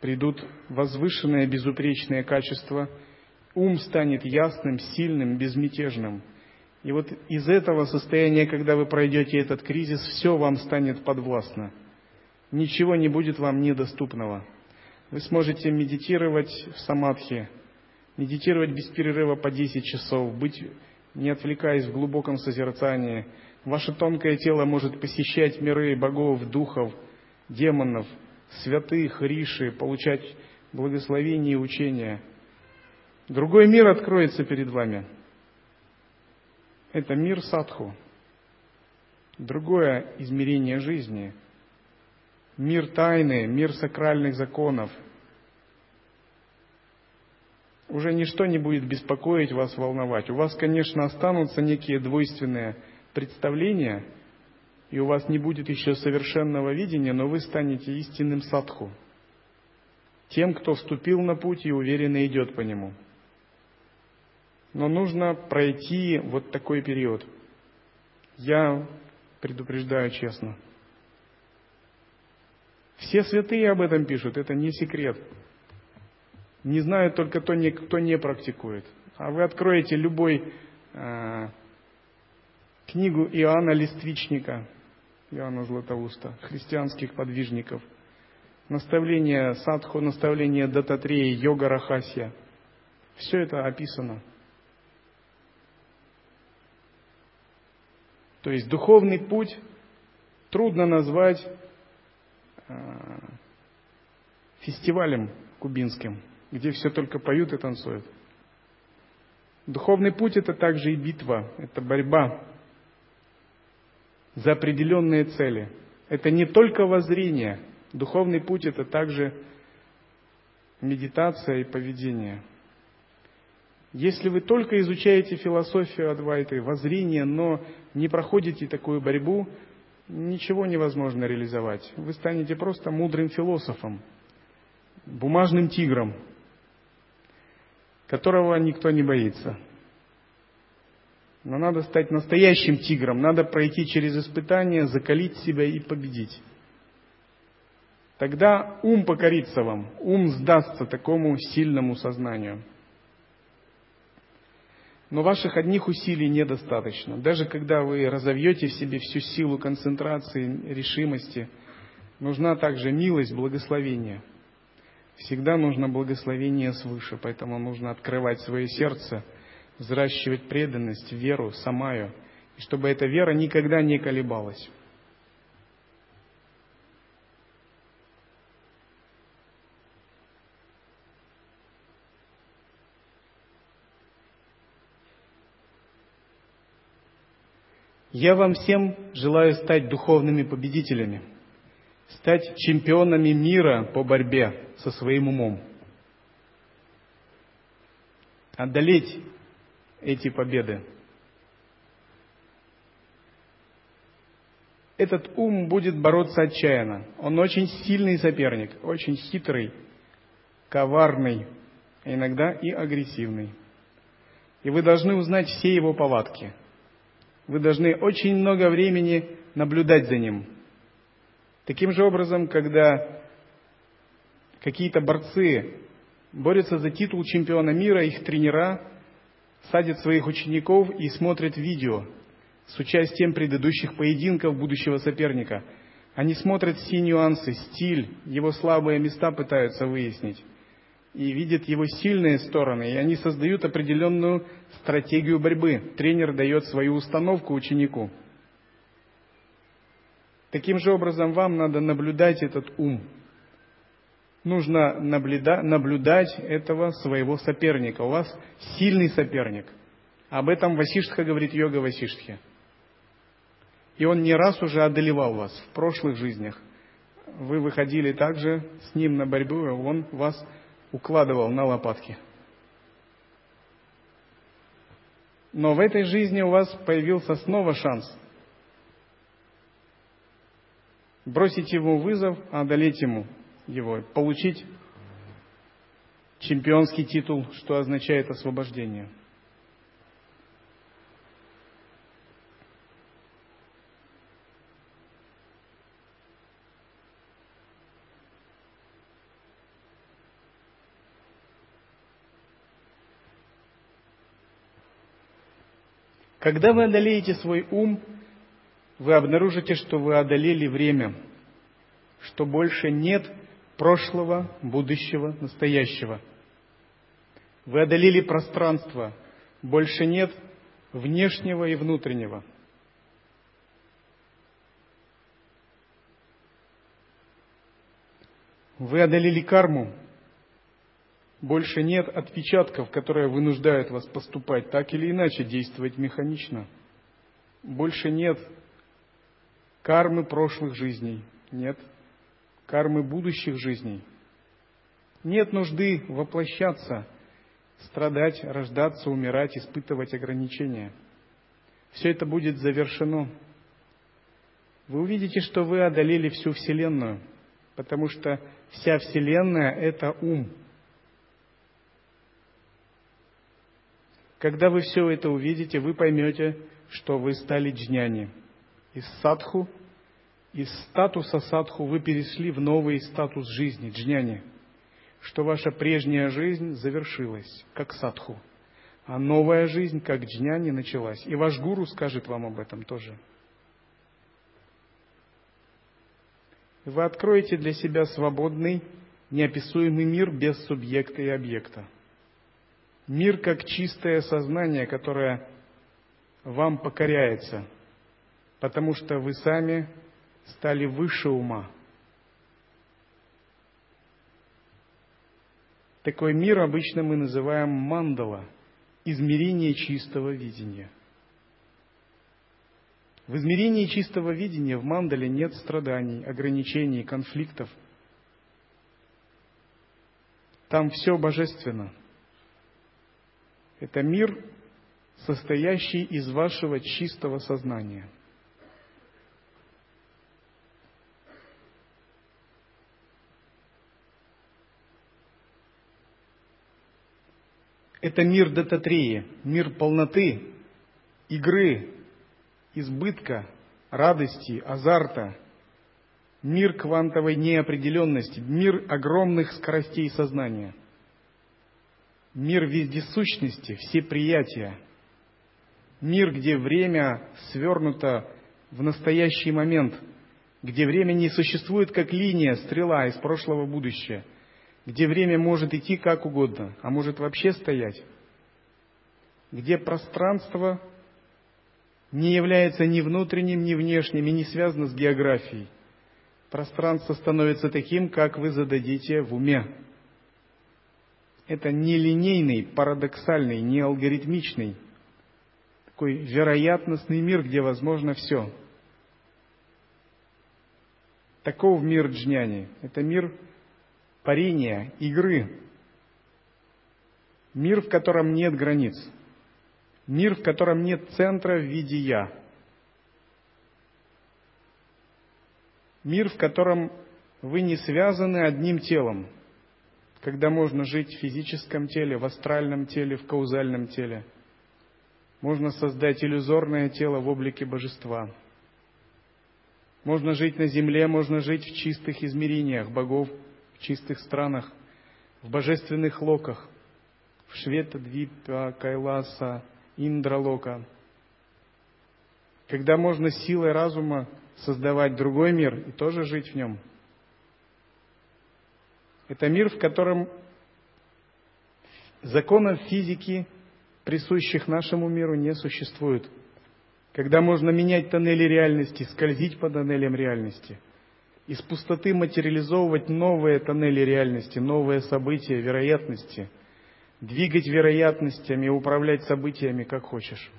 придут возвышенные безупречные качества, ум станет ясным, сильным, безмятежным. И вот из этого состояния, когда вы пройдете этот кризис, все вам станет подвластно. Ничего не будет вам недоступного. Вы сможете медитировать в самадхи, медитировать без перерыва по 10 часов, быть не отвлекаясь в глубоком созерцании. Ваше тонкое тело может посещать миры богов, духов, демонов, святых, риши, получать благословение и учения. Другой мир откроется перед вами. Это мир садху. Другое измерение жизни. Мир тайны, мир сакральных законов – уже ничто не будет беспокоить вас, волновать. У вас, конечно, останутся некие двойственные представления, и у вас не будет еще совершенного видения, но вы станете истинным садху, тем, кто вступил на путь и уверенно идет по нему. Но нужно пройти вот такой период. Я предупреждаю честно. Все святые об этом пишут, это не секрет. Не знают только то, кто не практикует. А вы откроете любой э, книгу Иоанна Листвичника, Иоанна Златоуста, христианских подвижников, наставление садху, наставление дататреи, йога рахасия. Все это описано. То есть духовный путь трудно назвать фестивалем кубинским – где все только поют и танцуют. Духовный путь – это также и битва, это борьба за определенные цели. Это не только воззрение. Духовный путь – это также медитация и поведение. Если вы только изучаете философию Адвайты, воззрение, но не проходите такую борьбу, ничего невозможно реализовать. Вы станете просто мудрым философом, бумажным тигром – которого никто не боится. Но надо стать настоящим тигром, надо пройти через испытания, закалить себя и победить. Тогда ум покорится вам, ум сдастся такому сильному сознанию. Но ваших одних усилий недостаточно. Даже когда вы разовьете в себе всю силу концентрации, решимости, нужна также милость, благословение – Всегда нужно благословение свыше, поэтому нужно открывать свое сердце, взращивать преданность, веру, самаю, и чтобы эта вера никогда не колебалась. Я вам всем желаю стать духовными победителями – стать чемпионами мира по борьбе со своим умом. Одолеть эти победы. Этот ум будет бороться отчаянно. Он очень сильный соперник, очень хитрый, коварный, иногда и агрессивный. И вы должны узнать все его повадки. Вы должны очень много времени наблюдать за ним – Таким же образом, когда какие-то борцы борются за титул чемпиона мира, их тренера садят своих учеников и смотрят видео с участием предыдущих поединков будущего соперника. Они смотрят все нюансы, стиль, его слабые места пытаются выяснить. И видят его сильные стороны, и они создают определенную стратегию борьбы. Тренер дает свою установку ученику – Таким же образом вам надо наблюдать этот ум. Нужно наблюдать этого своего соперника. У вас сильный соперник. Об этом Васиштха говорит йога Васиштхи. И он не раз уже одолевал вас в прошлых жизнях. вы выходили также с ним на борьбу, и он вас укладывал на лопатки. Но в этой жизни у вас появился снова шанс. Бросить ему вызов, одолеть ему его, получить чемпионский титул, что означает освобождение – Когда вы одолеете свой ум, вы обнаружите, что вы одолели время, что больше нет прошлого, будущего, настоящего. Вы одолели пространство, больше нет внешнего и внутреннего. Вы одолели карму, больше нет отпечатков, которые вынуждают вас поступать так или иначе, действовать механично. Больше нет кармы прошлых жизней, нет кармы будущих жизней. Нет нужды воплощаться, страдать, рождаться, умирать, испытывать ограничения. Все это будет завершено. Вы увидите, что вы одолели всю Вселенную, потому что вся Вселенная – это ум – Когда вы все это увидите, вы поймете, что вы стали джняни. Из садху, из статуса садху вы перешли в новый статус жизни, джняни. Что ваша прежняя жизнь завершилась, как садху. А новая жизнь, как джняни, началась. И ваш гуру скажет вам об этом тоже. Вы откроете для себя свободный, неописуемый мир без субъекта и объекта. Мир как чистое сознание, которое вам покоряется, потому что вы сами стали выше ума. Такой мир обычно мы называем мандала, измерение чистого видения. В измерении чистого видения в мандале нет страданий, ограничений, конфликтов. Там все божественно – это мир, состоящий из вашего чистого сознания. Это мир дататрии, мир полноты, игры, избытка, радости, азарта, мир квантовой неопределенности, мир огромных скоростей сознания – мир вездесущности, всеприятия, мир, где время свернуто в настоящий момент, где время не существует как линия, стрела из прошлого в будущее, где время может идти как угодно, а может вообще стоять, где пространство не является ни внутренним, ни внешним и не связано с географией. Пространство становится таким, как вы зададите в уме. Это не линейный, парадоксальный, не алгоритмичный, такой вероятностный мир, где возможно все. Таков мир джняни. Это мир парения, игры. Мир, в котором нет границ. Мир, в котором нет центра в виде «я». Мир, в котором вы не связаны одним телом – когда можно жить в физическом теле, в астральном теле, в каузальном теле. Можно создать иллюзорное тело в облике божества. Можно жить на земле, можно жить в чистых измерениях богов, в чистых странах, в божественных локах, в Швета, Двипа, Кайласа, Индралока. Когда можно силой разума создавать другой мир и тоже жить в нем – это мир, в котором законов физики, присущих нашему миру, не существует. Когда можно менять тоннели реальности, скользить по тоннелям реальности, из пустоты материализовывать новые тоннели реальности, новые события, вероятности, двигать вероятностями, управлять событиями, как хочешь.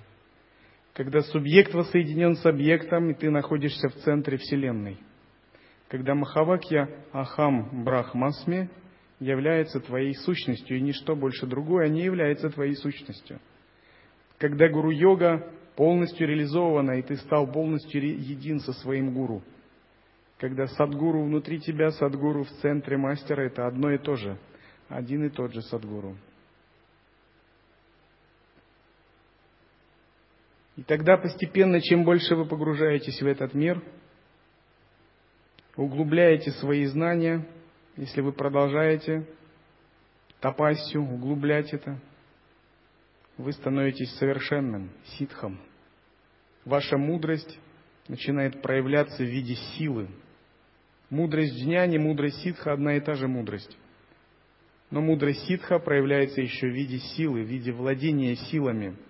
Когда субъект воссоединен с объектом, и ты находишься в центре Вселенной – когда Махавакья Ахам Брахмасме является твоей сущностью, и ничто больше другое не является твоей сущностью. Когда гуру-йога полностью реализована, и ты стал полностью един со своим гуру. Когда садгуру внутри тебя, садгуру в центре мастера, это одно и то же, один и тот же садгуру. И тогда постепенно, чем больше вы погружаетесь в этот мир, углубляете свои знания, если вы продолжаете тапасию, углублять это, вы становитесь совершенным, ситхом. Ваша мудрость начинает проявляться в виде силы. Мудрость джняни, мудрость ситха – одна и та же мудрость. Но мудрость ситха проявляется еще в виде силы, в виде владения силами –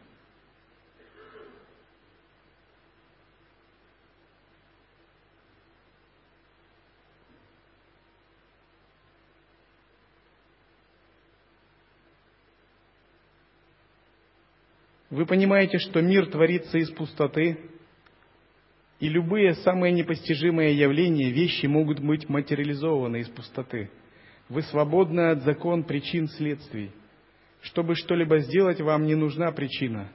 Вы понимаете, что мир творится из пустоты, и любые самые непостижимые явления, вещи могут быть материализованы из пустоты. Вы свободны от закон причин следствий. Чтобы что-либо сделать, вам не нужна причина.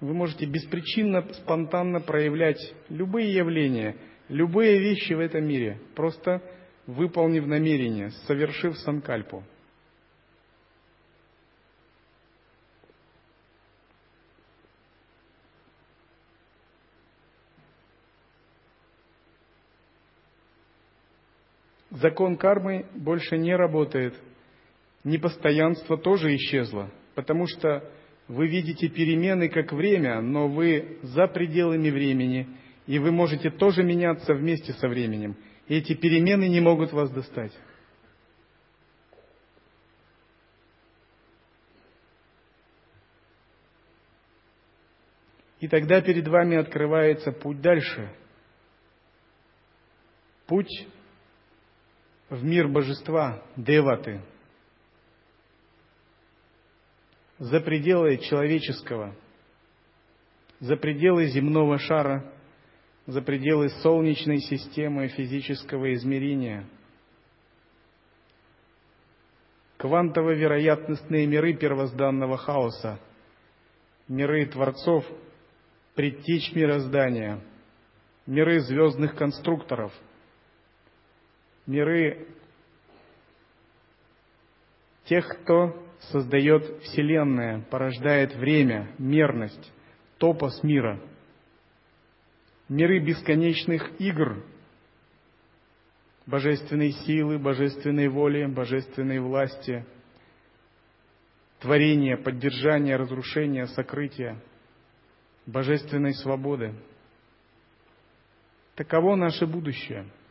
Вы можете беспричинно, спонтанно проявлять любые явления, любые вещи в этом мире, просто выполнив намерение, совершив санкальпу. Закон кармы больше не работает. Непостоянство тоже исчезло, потому что вы видите перемены как время, но вы за пределами времени, и вы можете тоже меняться вместе со временем. И эти перемены не могут вас достать. И тогда перед вами открывается путь дальше. Путь в мир божества, деваты, за пределы человеческого, за пределы земного шара, за пределы Солнечной системы физического измерения. Квантово-вероятностные миры первозданного хаоса, миры Творцов, предтеч мироздания, миры звездных конструкторов – миры тех, кто создает Вселенная, порождает время, мерность, топос мира. Миры бесконечных игр, божественной силы, божественной воли, божественной власти, творения, поддержания, разрушения, сокрытия, божественной свободы. Таково наше будущее –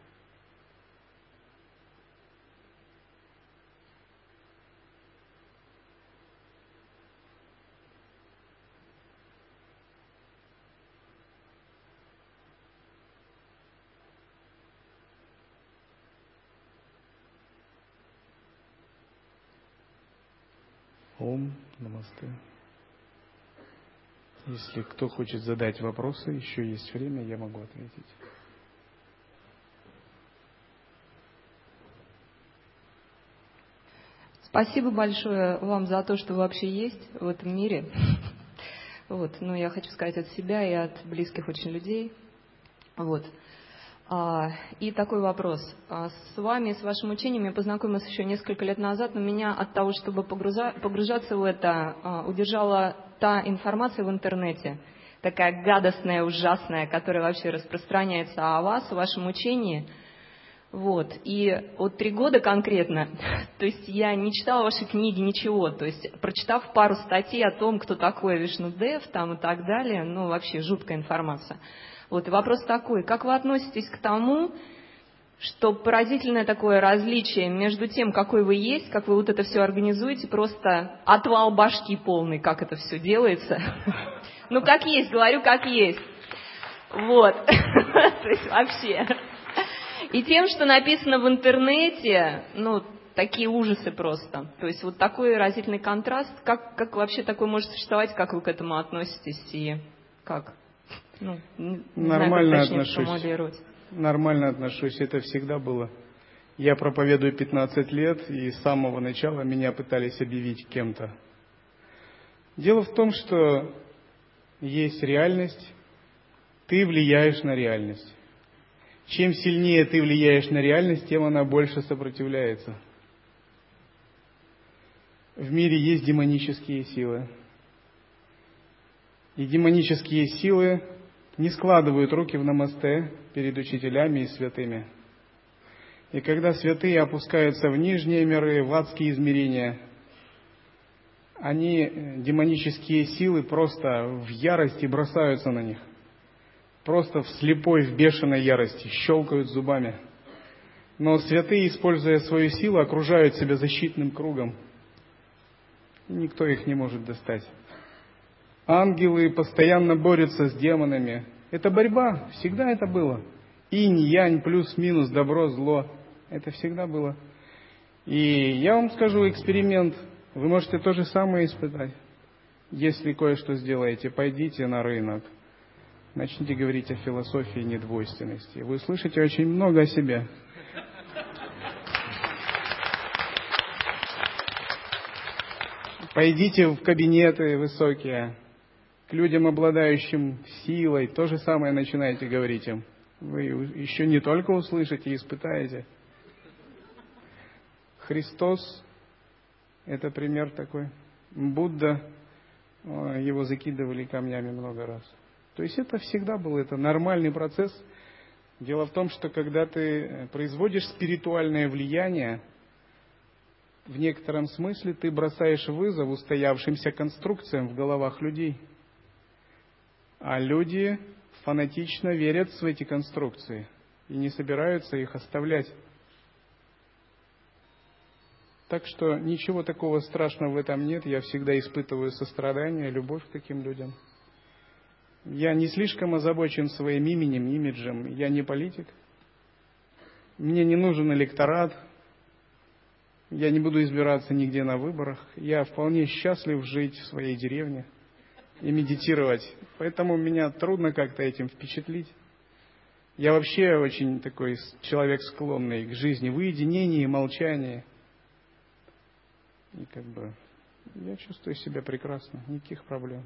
11. Если кто хочет задать вопросы, еще есть время, я могу ответить. Спасибо большое вам за то, что вообще есть в этом мире. Вот, ну, я хочу сказать от себя и от близких очень людей. Вот. А, и такой вопрос. А, с вами, с вашим учением я познакомилась еще несколько лет назад, но меня от того, чтобы погружаться в это, а, удержала та информация в интернете, такая гадостная, ужасная, которая вообще распространяется о вас, о вашем учении. Вот. И вот три года конкретно, то есть я не читала ваши книги, ничего. То есть, прочитав пару статей о том, кто такой Вишнудев там и так далее, ну, вообще жуткая информация. Вот, и вопрос такой, как вы относитесь к тому, что поразительное такое различие между тем, какой вы есть, как вы вот это все организуете, просто отвал башки полный, как это все делается. Ну, как есть, говорю, как есть. Вот. То есть вообще. И тем, что написано в интернете, ну, такие ужасы просто. То есть вот такой разительный контраст. Как, как вообще такое может существовать, как вы к этому относитесь и как? Ну, Нормально знаю, отношусь. нормально отношусь, это всегда было. Я проповедую 15 лет, и с самого начала меня пытались объявить кем-то. Дело в том, что есть реальность, ты влияешь на реальность. Чем сильнее ты влияешь на реальность, тем она больше сопротивляется. В мире есть демонические силы. И демонические силы не складывают руки в намасте перед учителями и святыми. И когда святые опускаются в нижние миры, в адские измерения, они, э, демонические силы, просто в ярости бросаются на них. Просто в слепой, в бешеной ярости, щелкают зубами. Но святые, используя свою силу, окружают себя защитным кругом. И никто их не может достать. Ангелы постоянно борются с демонами. Это борьба, всегда это было. Инь, янь, плюс-минус, добро, зло. Это всегда было. И я вам скажу эксперимент. Вы можете то же самое испытать. Если кое-что сделаете, пойдите на рынок. Начните говорить о философии недвойственности. Вы слышите очень много о себе. Пойдите в кабинеты высокие, людям, обладающим силой, то же самое начинаете говорить им. Вы еще не только услышите и испытаете. Христос – это пример такой. Будда, его закидывали камнями много раз. То есть это всегда был, это нормальный процесс. Дело в том, что когда ты производишь спиритуальное влияние, в некотором смысле ты бросаешь вызов устоявшимся конструкциям в головах людей. А люди фанатично верят в эти конструкции и не собираются их оставлять. Так что ничего такого страшного в этом нет. Я всегда испытываю сострадание, любовь к таким людям. Я не слишком озабочен своим именем, имиджем. Я не политик. Мне не нужен электорат. Я не буду избираться нигде на выборах. Я вполне счастлив жить в своей деревне и медитировать. Поэтому меня трудно как-то этим впечатлить. Я вообще очень такой человек склонный к жизни в уединении, молчании. И как бы я чувствую себя прекрасно, никаких проблем.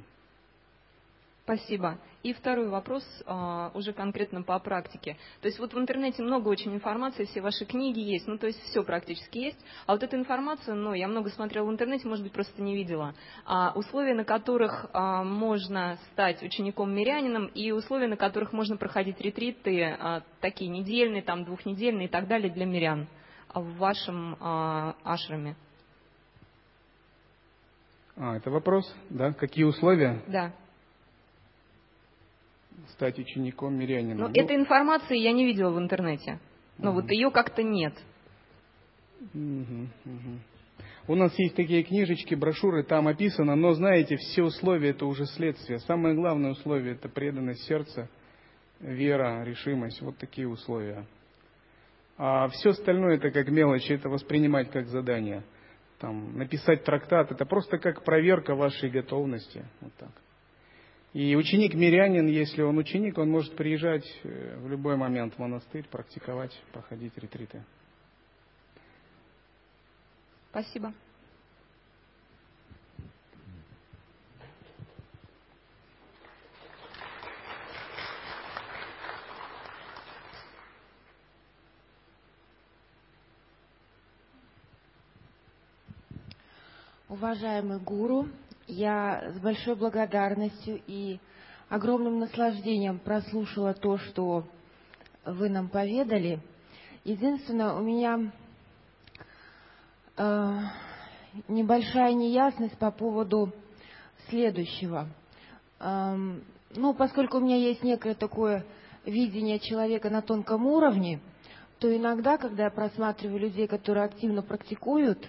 Спасибо. И второй вопрос а, уже конкретно по практике. То есть вот в интернете много очень информации, все ваши книги есть, ну то есть все практически есть. А вот эту информацию, ну я много смотрела в интернете, может быть просто не видела. А условия, на которых а, можно стать учеником-мирянином и условия, на которых можно проходить ретриты, а, такие недельные, там двухнедельные и так далее для мирян в вашем а, ашраме. А, это вопрос, да? Какие условия? Да стать учеником мирянина. Но ну, этой информации я не видела в интернете. Но угу. вот ее как-то нет. Угу, угу. У нас есть такие книжечки, брошюры, там описано, но знаете, все условия это уже следствие. Самое главное условие это преданность сердца, вера, решимость. Вот такие условия. А все остальное это как мелочи, это воспринимать как задание. Там, написать трактат, это просто как проверка вашей готовности. Вот так. И ученик-мирянин, если он ученик, он может приезжать э, в любой момент в монастырь, практиковать, проходить ретриты. Спасибо. Уважаемый гуру, я с большой благодарностью и огромным наслаждением прослушала то, что вы нам поведали. Единственное, у меня э, небольшая неясность по поводу следующего. Э, ну, поскольку у меня есть некое такое видение человека на тонком уровне, то иногда, когда я просматриваю людей, которые активно практикуют,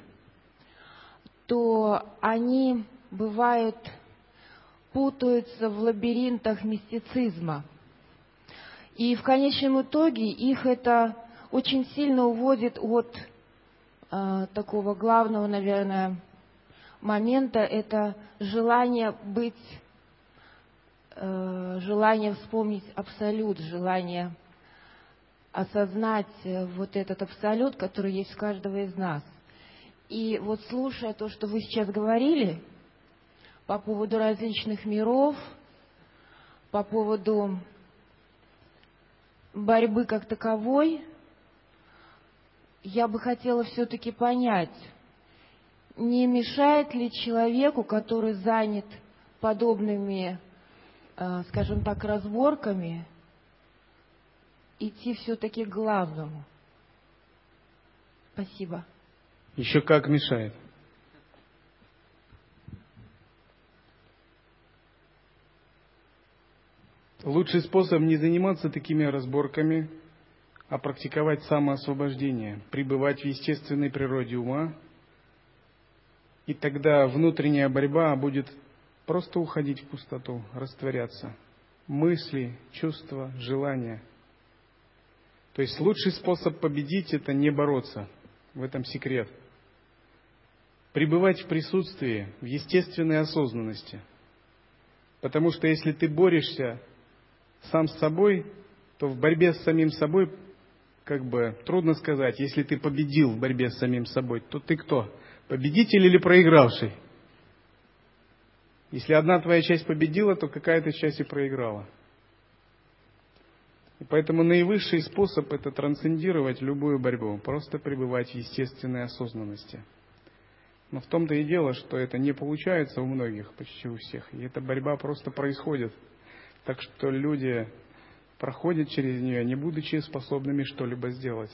то они бывают, путаются в лабиринтах мистицизма. И в конечном итоге их это очень сильно уводит от э, такого главного, наверное, момента, это желание быть, э, желание вспомнить абсолют, желание осознать э, вот этот абсолют, который есть в каждого из нас. И вот слушая то, что вы сейчас говорили по поводу различных миров, по поводу борьбы как таковой, я бы хотела все-таки понять, не мешает ли человеку, который занят подобными, э, скажем так, разборками, идти все-таки к главному? Спасибо. Еще как мешает. Лучший способ не заниматься такими разборками, а практиковать самоосвобождение, пребывать в естественной природе ума, и тогда внутренняя борьба будет просто уходить в пустоту, растворяться. Мысли, чувства, желания. То есть лучший способ победить это не бороться. В этом секрет. Пребывать в присутствии, в естественной осознанности. Потому что если ты борешься сам с собой, то в борьбе с самим собой, как бы трудно сказать, если ты победил в борьбе с самим собой, то ты кто? Победитель или проигравший? Если одна твоя часть победила, то какая-то часть и проиграла. И поэтому наивысший способ это трансцендировать любую борьбу, просто пребывать в естественной осознанности. Но в том-то и дело, что это не получается у многих, почти у всех. И эта борьба просто происходит – так что люди проходят через нее, не будучи способными что-либо сделать.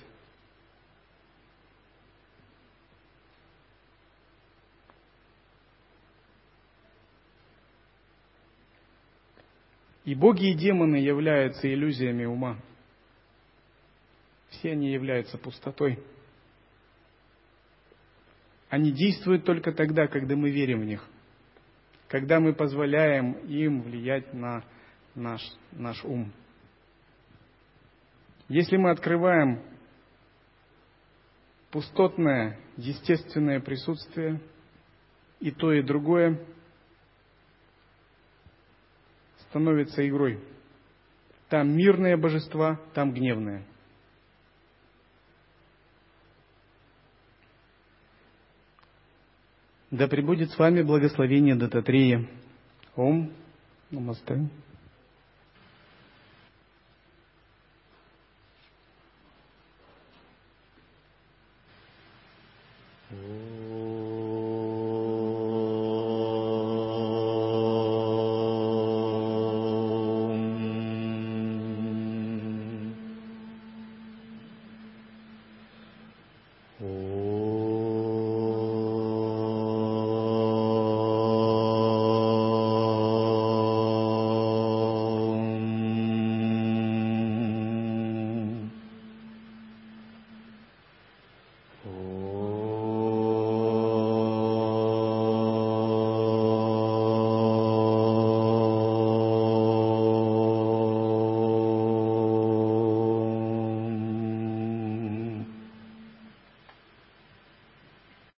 И боги и демоны являются иллюзиями ума. Все они являются пустотой. Они действуют только тогда, когда мы верим в них, когда мы позволяем им влиять на наш, наш ум. Если мы открываем пустотное, естественное присутствие, и то, и другое становится игрой. Там мирные божества, там гневные. Да пребудет с вами благословение Дататрея. Ом. Намасте.